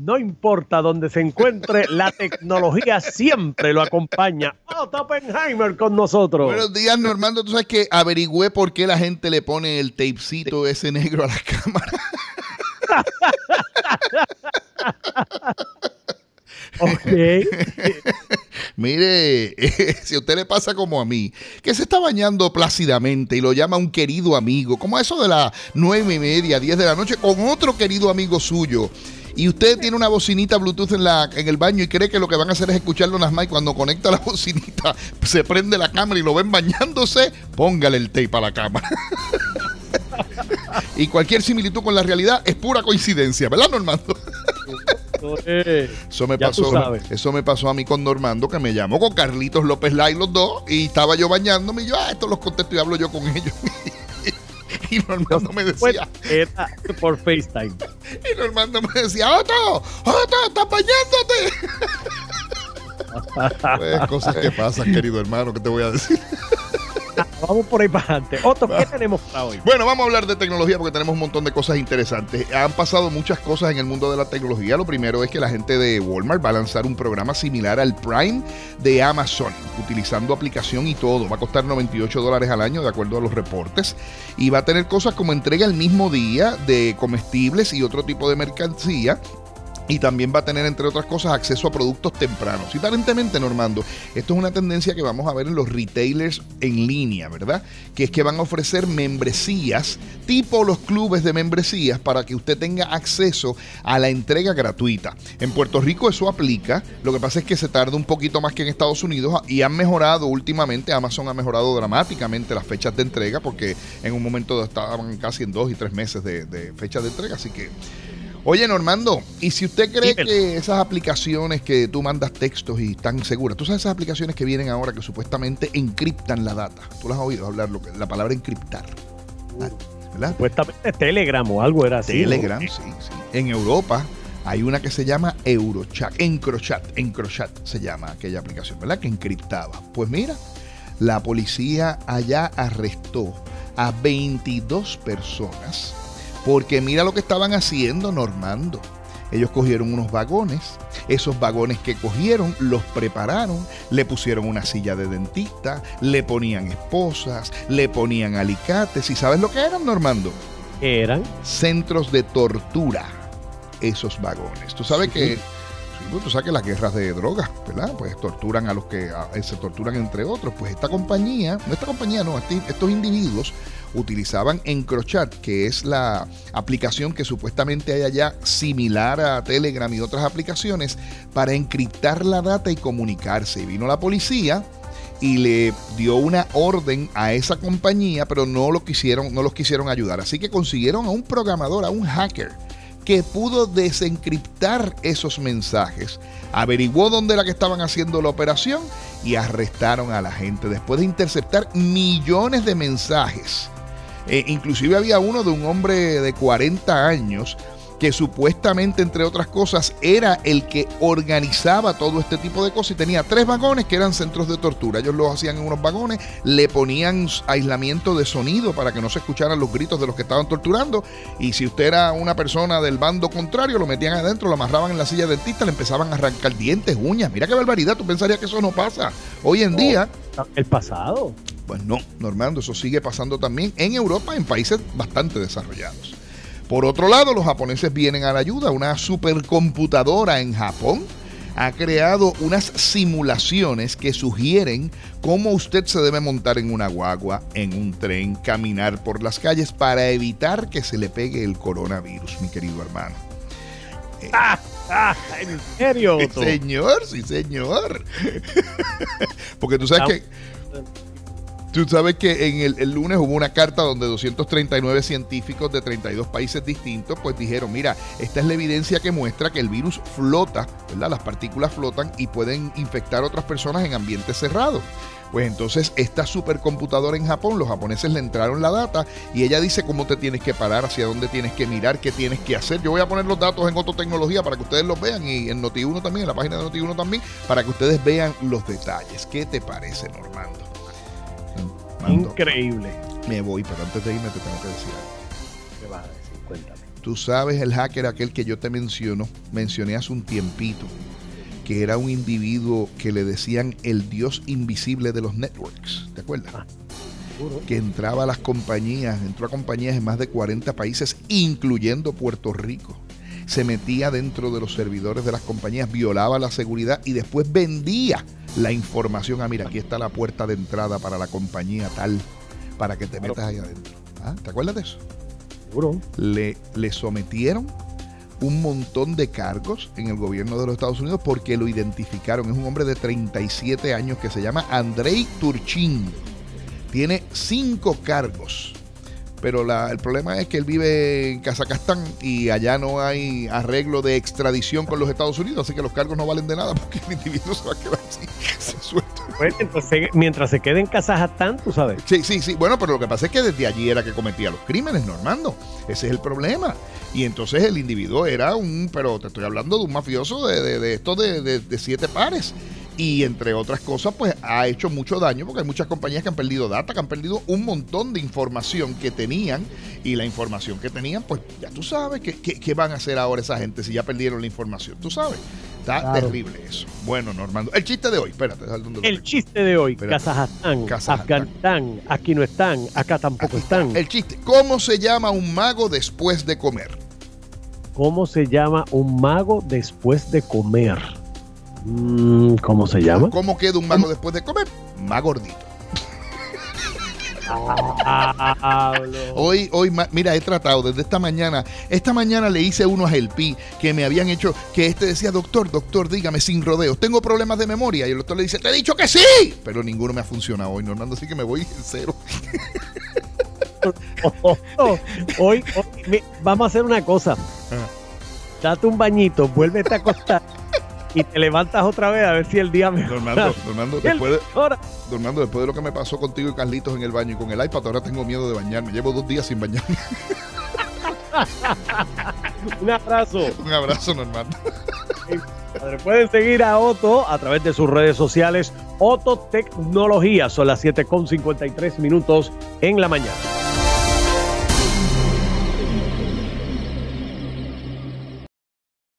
No importa dónde se encuentre, la tecnología siempre lo acompaña. Otto Oppenheimer con nosotros. Buenos días, Normando. Tú sabes que averigüé por qué la gente le pone el tapecito ese negro a la cámara. ok. Mire, si a usted le pasa como a mí, que se está bañando plácidamente y lo llama un querido amigo, como a eso de las nueve y media, diez de la noche, con otro querido amigo suyo. Y usted tiene una bocinita Bluetooth en, la, en el baño y cree que lo que van a hacer es escucharlo las más y cuando conecta la bocinita se prende la cámara y lo ven bañándose, póngale el tape a la cámara. y cualquier similitud con la realidad es pura coincidencia, ¿verdad, Normando? Eso me pasó, eso me pasó a mí con Normando, que me llamó con Carlitos López Lai los dos, y estaba yo bañándome, y yo, ah, esto los contesto y hablo yo con ellos. y Normando me decía. por FaceTime. Y Normando me decía, Otto, Otto, estás bañándote. pues cosas que pasan, querido hermano, ¿qué te voy a decir? Vamos por ahí para adelante. Otto, ¿qué tenemos para hoy? Bueno, vamos a hablar de tecnología porque tenemos un montón de cosas interesantes. Han pasado muchas cosas en el mundo de la tecnología. Lo primero es que la gente de Walmart va a lanzar un programa similar al Prime de Amazon, utilizando aplicación y todo. Va a costar 98 dólares al año, de acuerdo a los reportes. Y va a tener cosas como entrega el mismo día de comestibles y otro tipo de mercancía y también va a tener, entre otras cosas, acceso a productos tempranos. Y aparentemente, Normando, esto es una tendencia que vamos a ver en los retailers en línea, ¿verdad? Que es que van a ofrecer membresías, tipo los clubes de membresías, para que usted tenga acceso a la entrega gratuita. En Puerto Rico eso aplica, lo que pasa es que se tarda un poquito más que en Estados Unidos y han mejorado últimamente, Amazon ha mejorado dramáticamente las fechas de entrega, porque en un momento estaban casi en dos y tres meses de, de fechas de entrega, así que Oye, Normando, ¿y si usted cree que esas aplicaciones que tú mandas textos y están seguras, tú sabes esas aplicaciones que vienen ahora que supuestamente encriptan la data? ¿Tú las has oído hablar, lo que, la palabra encriptar? Uh, ¿Verdad? Supuestamente Telegram o algo era así. Telegram, sí, sí. En Europa hay una que se llama Eurochat, Encrochat, Encrochat se llama aquella aplicación, ¿verdad? Que encriptaba. Pues mira, la policía allá arrestó a 22 personas porque mira lo que estaban haciendo, Normando. Ellos cogieron unos vagones, esos vagones que cogieron los prepararon, le pusieron una silla de dentista, le ponían esposas, le ponían alicates. ¿Y sabes lo que eran, Normando? Eran centros de tortura, esos vagones. Tú sabes que pues, tú sabes que las guerras de drogas, ¿verdad? Pues torturan a los que se torturan entre otros. Pues esta compañía, no esta compañía, no, estos individuos utilizaban Encrochat, que es la aplicación que supuestamente hay allá similar a Telegram y otras aplicaciones, para encriptar la data y comunicarse. Y vino la policía y le dio una orden a esa compañía, pero no lo quisieron, no los quisieron ayudar. Así que consiguieron a un programador, a un hacker, que pudo desencriptar esos mensajes. Averiguó dónde era que estaban haciendo la operación y arrestaron a la gente después de interceptar millones de mensajes eh, inclusive había uno de un hombre de 40 años que supuestamente, entre otras cosas, era el que organizaba todo este tipo de cosas y tenía tres vagones que eran centros de tortura. Ellos los hacían en unos vagones, le ponían aislamiento de sonido para que no se escucharan los gritos de los que estaban torturando y si usted era una persona del bando contrario, lo metían adentro, lo amarraban en la silla dentista, le empezaban a arrancar dientes, uñas. Mira qué barbaridad, tú pensarías que eso no pasa. Hoy en día... El pasado. Pues no, Normando, eso sigue pasando también en Europa, en países bastante desarrollados. Por otro lado, los japoneses vienen a la ayuda. Una supercomputadora en Japón ha creado unas simulaciones que sugieren cómo usted se debe montar en una guagua, en un tren, caminar por las calles para evitar que se le pegue el coronavirus, mi querido hermano. Ah, ah, ¿En serio? Sí, señor, sí, señor. Porque tú sabes que Tú sabes que en el, lunes hubo una carta donde 239 científicos de 32 países distintos pues dijeron, mira, esta es la evidencia que muestra que el virus flota, ¿verdad? Las partículas flotan y pueden infectar a otras personas en ambientes cerrados. Pues entonces esta supercomputadora en Japón, los japoneses le entraron la data y ella dice cómo te tienes que parar, hacia dónde tienes que mirar, qué tienes que hacer. Yo voy a poner los datos en otra tecnología para que ustedes los vean y en Noti1 también, en la página de Noti1 también, para que ustedes vean los detalles. ¿Qué te parece, Normando? Increíble. Me voy, pero antes de irme te tengo que decir algo. ¿Qué vas a decir? Cuéntame. Tú sabes el hacker aquel que yo te menciono, mencioné hace un tiempito, que era un individuo que le decían el dios invisible de los networks, ¿te acuerdas? Ah, que entraba a las compañías, entró a compañías en más de 40 países, incluyendo Puerto Rico. Se metía dentro de los servidores de las compañías, violaba la seguridad y después vendía la información. Ah, mira, aquí está la puerta de entrada para la compañía tal, para que te metas ahí adentro. ¿Ah? ¿Te acuerdas de eso? Seguro. Le, le sometieron un montón de cargos en el gobierno de los Estados Unidos porque lo identificaron. Es un hombre de 37 años que se llama Andrei Turchin. Tiene cinco cargos. Pero la- el problema es que él vive en Kazajstán y allá no hay arreglo de extradición con los Estados Unidos, así que los cargos no valen de nada porque el individuo se va a quedar así, se suelta. Pues, entonces, mientras se quede en Kazajstán, tú sabes. Sí, sí, sí. Bueno, pero lo que pasa es que desde allí era que cometía los crímenes, Normando. Ese es el problema. Y entonces el individuo era un, pero te estoy hablando de un mafioso de, de, de esto de, de- de siete pares. Y entre otras cosas, pues ha hecho mucho daño porque hay muchas compañías que han perdido data, que han perdido un montón de información que tenían. Y la información que tenían, pues ya tú sabes qué, qué- qué van a hacer ahora esa gente si ya perdieron la información. Tú sabes. Está Claro. terrible eso. Bueno, Normando. El chiste de hoy, espérate, El tengo. chiste de hoy, Espérate. Kazajstán, Kazajstán. Afganistán, aquí no están, acá tampoco Aquí está, están. El chiste. ¿Cómo se llama un mago después de comer? ¿Cómo se llama un mago después de comer? Mm, ¿Cómo se llama? ¿Cómo queda un mago después de comer? Más gordito. Hoy, hoy, mira, he tratado desde esta mañana. Esta mañana le hice uno a Gelpi que me habían hecho, que este decía, doctor, doctor, dígame sin rodeos, tengo problemas de memoria. Y el doctor le dice, te he dicho que sí. Pero ninguno me ha funcionado hoy, Normando, así que me voy en cero. Hoy, hoy, mi- vamos a hacer una cosa. Ah. Date un bañito, vuélvete a acostar y te levantas otra vez a ver si el día mejora. Normando, Normando, después de, ahora, Normando, después de lo que me pasó contigo y Carlitos en el baño y con el iPad, ahora tengo miedo de bañarme. Llevo dos días sin bañarme. un abrazo. un abrazo, Normando. Pueden seguir a Otto a través de sus redes sociales. Otto Tecnología. Son las 7.53 minutos en la mañana.